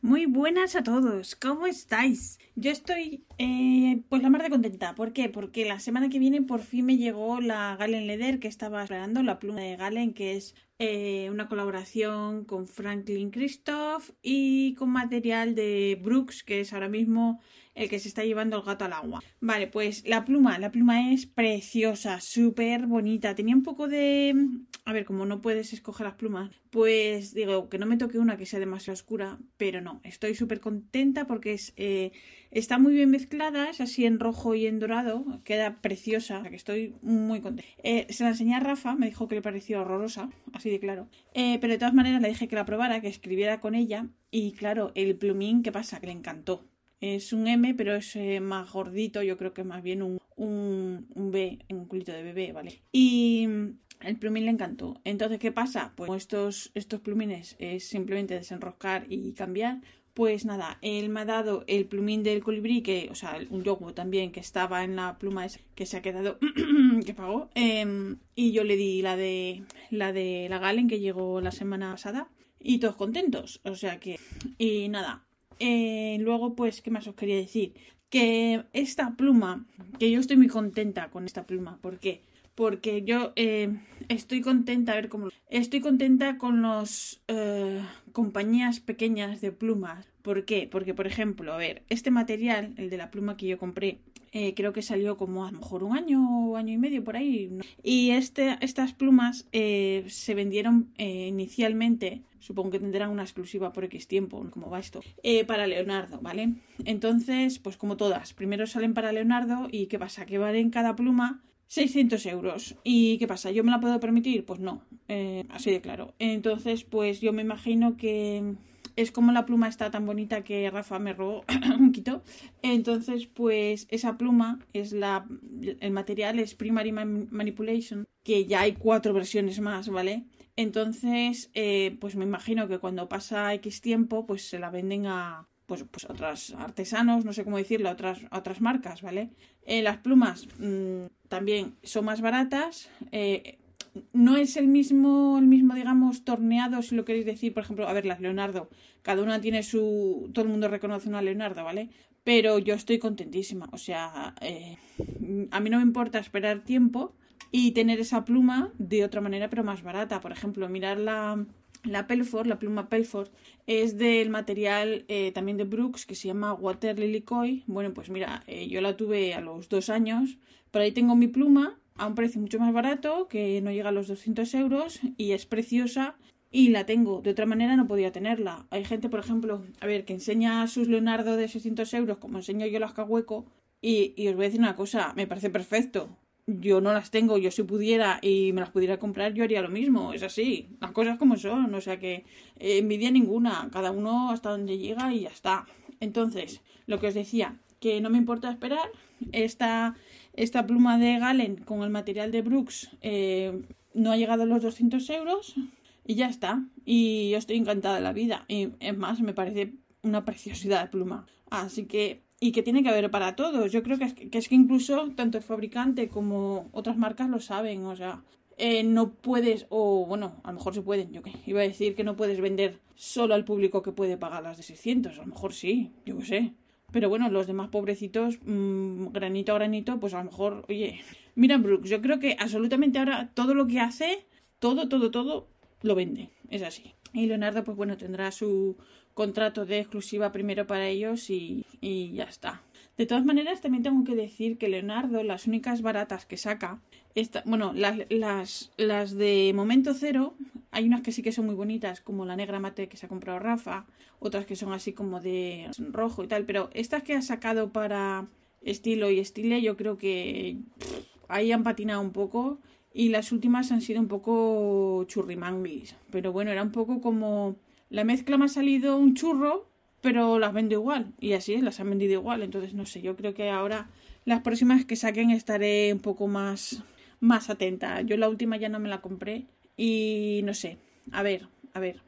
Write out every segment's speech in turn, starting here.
muy buenas a todos, ¿cómo estáis? Yo estoy eh, pues la más de contenta. ¿Por qué? Porque la semana que viene por fin me llegó la Galen Leather que estaba esperando, la pluma de Galen, que es eh, una colaboración con Franklin Christoph y con material de Brooks, que es ahora mismo el que se está llevando el gato al agua. Vale, pues la pluma, la pluma es preciosa, súper bonita. Tenía un poco de... A ver, como no puedes escoger las plumas, pues digo que no me toque una que sea demasiado oscura, pero no, estoy súper contenta porque es, eh, está muy bien mezclada, es así en rojo y en dorado, queda preciosa, que estoy muy contenta. Eh, se la enseñé a Rafa, me dijo que le pareció horrorosa, así de claro, eh, pero de todas maneras le dije que la probara, que escribiera con ella, y claro, el plumín, ¿qué pasa? Que le encantó. Es un M, pero es eh, más gordito, yo creo que es más bien un, un, un B, un culito de bebé, ¿vale? Y el plumín le encantó. Entonces, ¿qué pasa? Pues estos, estos plumines es simplemente desenroscar y cambiar. Pues nada, él me ha dado el plumín del colibrí, que, o sea, un yogo también que estaba en la pluma que se ha quedado, que pagó. Em, y yo le di la de la de la Galen que llegó la semana pasada. Y todos contentos. O sea que. Y nada, eh, luego, pues, ¿qué más os quería decir? Que esta pluma, que yo estoy muy contenta con esta pluma. ¿Por qué? Porque yo eh, estoy contenta, a ver cómo. Estoy contenta con las eh, compañías pequeñas de plumas. ¿Por qué? Porque, por ejemplo, a ver, este material, el de la pluma que yo compré, eh, creo que salió como a lo mejor un año o año y medio por ahí. Y este, estas plumas se vendieron inicialmente, supongo que tendrán una exclusiva por X tiempo, como va esto, para Leonardo, ¿vale? Entonces, pues como todas, primero salen para Leonardo y ¿qué pasa? Que valen cada pluma 600 euros. ¿Y qué pasa? ¿Yo me la puedo permitir? Pues no, así de claro. Entonces, pues yo me imagino que es como la pluma está tan bonita que Rafa me robó un quito. Entonces, pues esa pluma es la. El material es Primary Manipulation, que ya hay cuatro versiones más, ¿vale? Entonces, eh, pues me imagino que cuando pasa X tiempo, pues se la venden a. Pues, pues otros artesanos, no sé cómo decirlo, otras, otras marcas, ¿vale? Eh, las plumas mmm, también son más baratas. Eh, no es el mismo, el mismo, digamos, torneado, si lo queréis decir, por ejemplo, a ver, las Leonardo, cada una tiene su, todo el mundo reconoce una Leonardo, ¿vale? Pero yo estoy contentísima, o sea, eh, a mí no me importa esperar tiempo y tener esa pluma de otra manera, pero más barata. Por ejemplo, mirar la, la Pelford, la pluma Pelford, es del material eh, también de Brooks que se llama Water Lily Coy. Bueno, pues mira, eh, yo la tuve a los dos años, por ahí tengo mi pluma a un precio mucho más barato, que no llega a los 200 euros y es preciosa y la tengo. De otra manera no podía tenerla. Hay gente, por ejemplo, a ver, que enseña sus Leonardo de 600 euros, como enseño yo las Cahueco, y, y os voy a decir una cosa, me parece perfecto. Yo no las tengo, yo si pudiera y me las pudiera comprar, yo haría lo mismo. Es así, las cosas como son, o sea que eh, envidia ninguna, cada uno hasta donde llega y ya está. Entonces, lo que os decía, que no me importa esperar, esta esta pluma de Galen con el material de Brooks eh, no ha llegado a los 200 euros y ya está. Y yo estoy encantada de la vida. Y es más, me parece una preciosidad de pluma. Así que, y que tiene que haber para todos. Yo creo que es que, es que incluso tanto el fabricante como otras marcas lo saben. O sea, eh, no puedes, o bueno, a lo mejor se pueden, yo qué, iba a decir que no puedes vender solo al público que puede pagar las de 600. A lo mejor sí, yo qué sé. Pero bueno, los demás pobrecitos, mmm, granito a granito, pues a lo mejor, oye, mira Brooks, yo creo que absolutamente ahora todo lo que hace, todo, todo, todo, lo vende. Es así. Y Leonardo, pues bueno, tendrá su contrato de exclusiva primero para ellos y, y ya está. De todas maneras, también tengo que decir que Leonardo, las únicas baratas que saca, esta, bueno, las, las, las de momento cero, hay unas que sí que son muy bonitas, como la negra mate que se ha comprado Rafa, otras que son así como de rojo y tal, pero estas que ha sacado para estilo y estile, yo creo que ahí han patinado un poco y las últimas han sido un poco churrimanglis, pero bueno, era un poco como la mezcla me ha salido un churro, pero las vendo igual. Y así es, las han vendido igual. Entonces, no sé, yo creo que ahora las próximas que saquen estaré un poco más, más atenta. Yo la última ya no me la compré y no sé, a ver, a ver.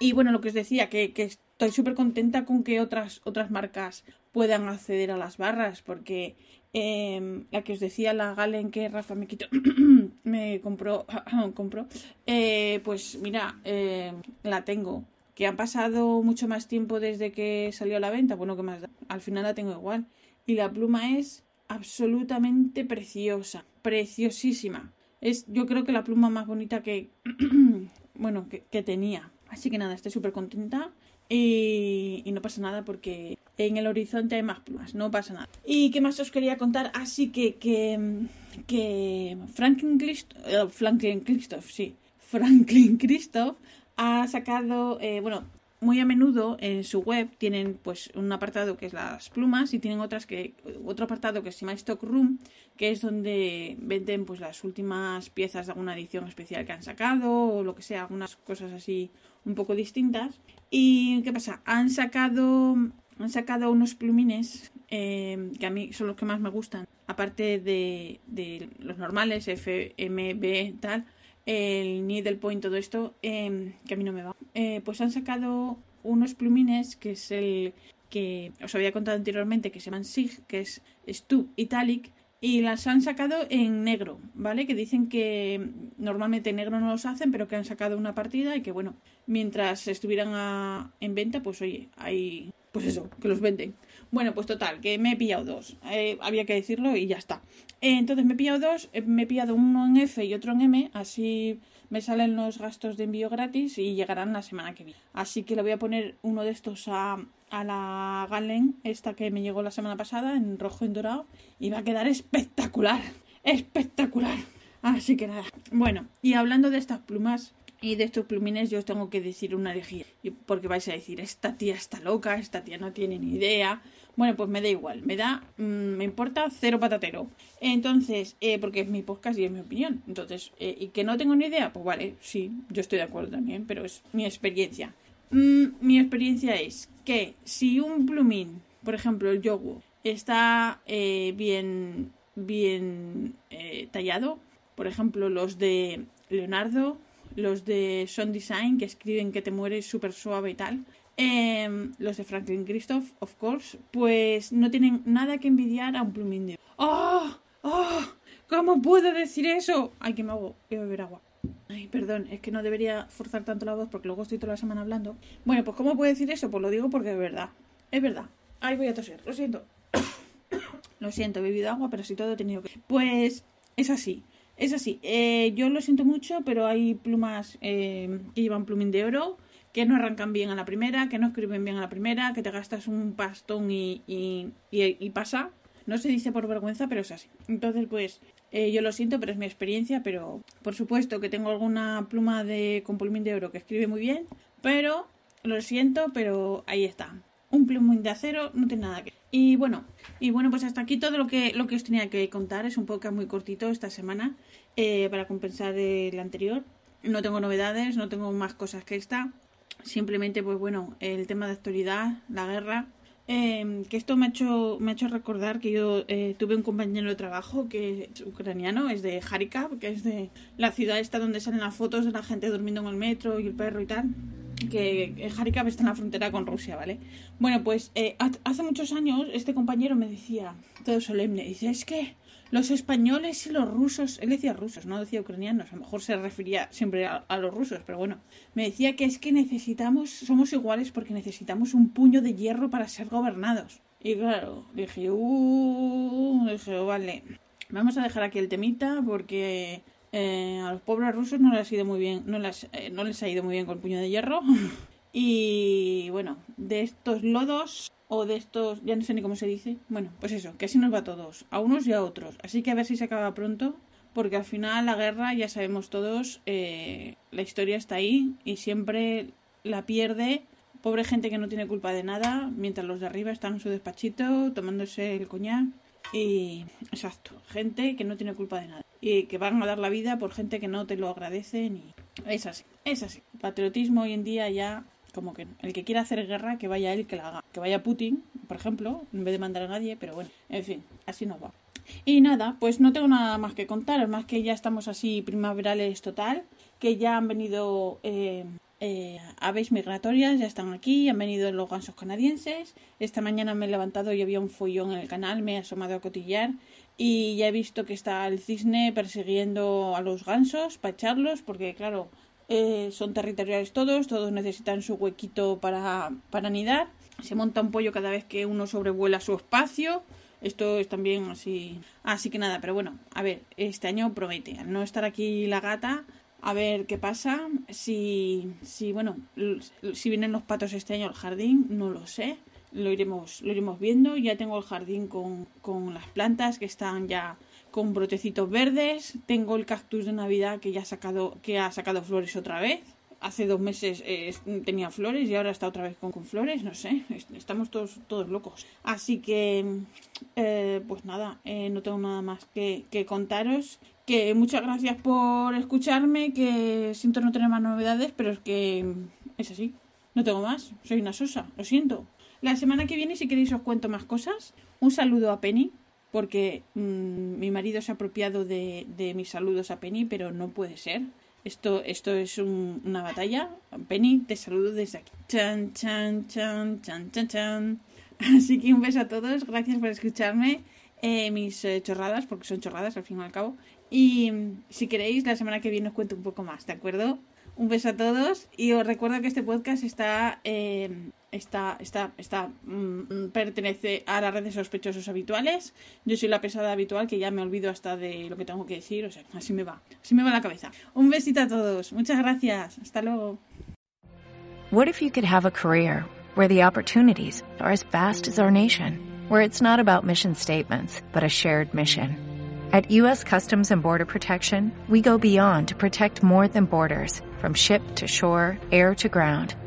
Y bueno, lo que os decía, que, estoy súper contenta con que otras, otras marcas puedan acceder a las barras, porque eh, la que os decía, la Galen que Rafa me quitó, me compró, compró eh, pues mira, eh, la tengo. Que ha pasado mucho más tiempo desde que salió a la venta, bueno, que más da? Al final la tengo igual. Y la pluma es absolutamente preciosa, preciosísima. Es yo creo que la pluma más bonita que, bueno, que, tenía. Así que nada, estoy súper contenta y, y, no pasa nada porque en el horizonte hay más plumas, no pasa nada. ¿Y qué más os quería contar? Así que, que, que Franklin, Christ uh, Franklin Christoph, sí, Franklin Christoph ha sacado, eh, bueno, muy a menudo en su web tienen pues un apartado que es las plumas y tienen otras que otro apartado que se llama Stock Room que es donde venden pues las últimas piezas de alguna edición especial que han sacado o lo que sea algunas cosas así un poco distintas. Y qué pasa han sacado han sacado unos plumines eh, que a mí son los que más me gustan aparte de, de los normales F M B tal el needle point, todo esto, eh, que a mí no me va. Eh, pues han sacado unos plumines que es el que os había contado anteriormente que se llaman SIG, que es Stu Italic, y las han sacado en negro, ¿vale? Que dicen que normalmente en negro no los hacen, pero que han sacado una partida y que, bueno, mientras estuvieran a, en venta, pues oye, hay, pues eso, que los venden. Bueno, pues total, que me he pillado dos. Eh, había que decirlo y ya está. Eh, entonces me he pillado dos, eh, me he pillado uno en F y otro en M, así me salen los gastos de envío gratis y llegarán la semana que viene. Así que le voy a poner uno de estos a, la Galen, esta que me llegó la semana pasada, en rojo y en dorado, y va a quedar espectacular. Espectacular. Así que nada. Bueno, y hablando de estas plumas, y de estos plumines yo os tengo que decir una herejía. Porque vais a decir, esta tía está loca, esta tía no tiene ni idea. Bueno, pues me da igual, me da, mmm, me importa cero patatero. Entonces, eh, porque es mi podcast y es mi opinión. Entonces, eh, y que no tengo ni idea, pues vale, sí, yo estoy de acuerdo también, pero es mi experiencia. Mm, mi experiencia es que si un plumín, por ejemplo el yogu, está eh, bien, bien eh, tallado, por ejemplo los de Leonardo, los de Son Design que escriben que te mueres súper suave y tal, eh, los de Franklin Christoph, of course, pues no tienen nada que envidiar a un plumín de... ¡Oh! ¡Oh! ¿Cómo puedo decir eso? Ay, que me hago, voy a beber agua. Ay, perdón, es que no debería forzar tanto la voz porque luego estoy toda la semana hablando. Bueno, pues ¿cómo puedo decir eso? Pues lo digo porque es verdad. Es verdad. Ay, voy a toser, lo siento. lo siento, he bebido agua, pero si todo he tenido que... Pues es así. Es así. Eh, yo lo siento mucho, pero hay plumas eh, que llevan plumín de oro que no arrancan bien a la primera, que no escriben bien a la primera, que te gastas un pastón y, y, y, pasa. No se dice por vergüenza, pero es así. Entonces, pues, eh, yo lo siento, pero es mi experiencia. Pero, por supuesto, que tengo alguna pluma de con plumín de oro que escribe muy bien. Pero, lo siento, pero ahí está. Un plumín de acero no tiene nada que. Y bueno, y bueno, pues hasta aquí todo lo que, lo que os tenía que contar. Es un podcast muy cortito esta semana eh, para compensar el anterior. No tengo novedades, no tengo más cosas que esta. Simplemente, pues bueno, el tema de actualidad, la guerra. Eh, que esto me ha hecho, me ha hecho recordar que yo eh, tuve un compañero de trabajo que es ucraniano, es de Harikov, que es de la ciudad esta donde salen las fotos de la gente durmiendo en el metro y el perro y tal. Que Harikov está en la frontera con Rusia, ¿vale? Bueno, pues eh, hace muchos años este compañero me decía, todo solemne, dice, es que los españoles y los rusos, él decía rusos, no decía ucranianos, a lo mejor se refería siempre a, a, los rusos, pero bueno, me decía que es que necesitamos, somos iguales porque necesitamos un puño de hierro para ser gobernados. Y claro, dije, uh, dije, vale, vamos a dejar aquí el temita porque eh, a los pobres rusos no les ha ido muy bien, no les, eh, no les ha ido muy bien con el puño de hierro. y bueno, de estos lodos o de estos, ya no sé ni cómo se dice. Bueno, pues eso, que así nos va a todos, a unos y a otros. Así que a ver si se acaba pronto, porque al final la guerra, ya sabemos todos, eh, la historia está ahí y siempre la pierde. Pobre gente que no tiene culpa de nada, mientras los de arriba están en su despachito tomándose el coñac. Y exacto, gente que no tiene culpa de nada. Y que van a dar la vida por gente que no te lo agradecen. Y es así, es así. Patriotismo hoy en día ya como que el que quiera hacer guerra, que vaya él, que la haga. Que vaya Putin, por ejemplo, en vez de mandar a nadie, pero bueno, en fin, así nos va. Y nada, pues no tengo nada más que contar, más que ya estamos así primaverales total, que ya han venido eh, eh, aves migratorias, ya están aquí, han venido los gansos canadienses. Esta mañana me he levantado y había un follón en el canal, me he asomado a cotillar y ya he visto que está el cisne persiguiendo a los gansos para echarlos, porque claro, eh, son territoriales todos, todos necesitan su huequito para, para anidar. Se monta un pollo cada vez que uno sobrevuela su espacio. Esto es también así. Así que nada, pero bueno, a ver, este año promete. Al no estar aquí la gata, a ver qué pasa. Si, si bueno, si vienen los patos este año al jardín, no lo sé. Lo iremos, lo iremos viendo. Ya tengo el jardín con, con las plantas que están ya con brotecitos verdes. Tengo el cactus de Navidad que ya ha sacado, que ha sacado flores otra vez hace dos meses eh, tenía flores y ahora está otra vez con, flores, no sé, estamos todos, todos locos. Así que, eh, pues nada, eh, no tengo nada más que, que, contaros. Que muchas gracias por escucharme, que siento no tener más novedades, pero es que es así, no tengo más, soy una sosa, lo siento. La semana que viene, si queréis, os cuento más cosas. Un saludo a Penny, porque mm, mi marido se ha apropiado de, mis saludos a Penny, pero no puede ser esto, esto es una batalla. Penny, te saludo desde aquí. Chan, chan, chan, chan, chan, chan. Así que un beso a todos. Gracias por escucharme. Eh, mis eh, chorradas, porque son chorradas al fin y al cabo. Y mm, si queréis, la semana que viene os cuento un poco más, ¿de acuerdo? Un beso a todos y os recuerdo que este podcast está, eh, está, está, está, mm, pertenece a las redes sospechosos habituales. Yo soy la pesada habitual que ya me olvido hasta de lo que tengo que decir, o sea, así me va, así me va la cabeza. Un besito a todos, muchas gracias, hasta luego. What if you could have a career where the opportunities are as vast as our nation, where it's not about mission statements, but a shared mission? At U.S. Customs and Border Protection, we go beyond to protect more than borders, from ship to shore, air to ground,